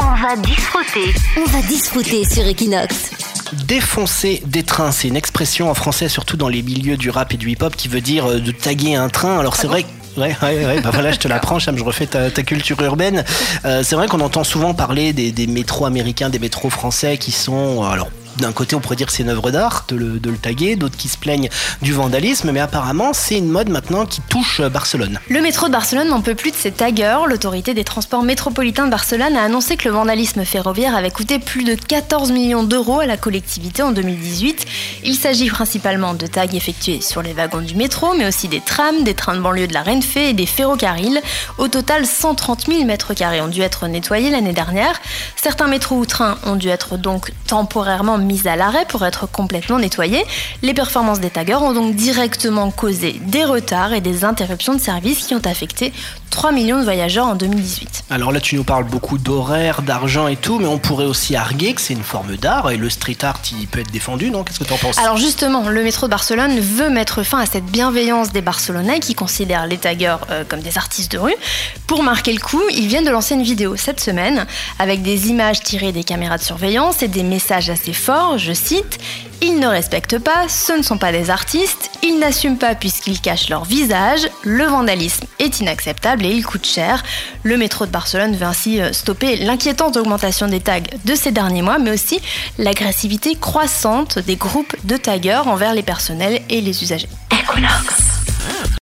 On va disfruter. On va disfruter sur Equinox. Défoncer des trains, c'est une expression en français, surtout dans les milieux du rap et du hip-hop, qui veut dire euh, de taguer un train. Alors c'est vrai que Ouais, ouais, ouais, bah voilà, je te l'apprends, Cham, je refais ta, ta culture urbaine. Euh, c'est vrai qu'on entend souvent parler des, des métros américains, des métros français qui sont, euh, alors d'un côté, on pourrait dire que c'est une œuvre d'art de le, de taguer, d'autres qui se plaignent du vandalisme, mais apparemment, c'est une mode maintenant qui touche euh, Barcelone. Le métro de Barcelone n'en peut plus de ses taggers. L'autorité des transports métropolitains de Barcelone a annoncé que le vandalisme ferroviaire avait coûté plus de 14 millions d'euros à la collectivité en 2018. Il s'agit principalement de tags effectués sur les wagons du métro, mais aussi des trams, des trains de banlieue de la Renfe et des ferrocarrils. Au total, 130 000 mètres carrés ont dû être nettoyés l'année dernière. Certains métros ou trains ont dû être donc temporairement mis à l'arrêt pour être complètement nettoyés. Les performances des taggers ont donc directement causé des retards et des interruptions de service qui ont affecté 3 millions de voyageurs en 2018. Alors là, tu nous parles beaucoup d'horaires, d'argent et tout, mais on pourrait aussi arguer que c'est une forme d'art et le street art, il peut être défendu, non? Qu'est-ce que tu en penses? Alors justement, le métro de Barcelone veut mettre fin à cette bienveillance des Barcelonais qui considèrent les taggers euh, comme des artistes de rue. Pour marquer le coup, ils viennent de lancer une vidéo cette semaine avec des images tirées des caméras de surveillance et des messages assez forts, je cite ils ne respectent pas, ce ne sont pas des artistes, ils n'assument pas puisqu'ils cachent leur visage, le vandalisme est inacceptable et il coûte cher. Le métro de Barcelone veut ainsi euh, stopper l'inquiétante augmentation des tags de ces derniers mois, mais aussi l'agressivité croissante des groupes de taggers envers les personnels et les usagers. Equinox.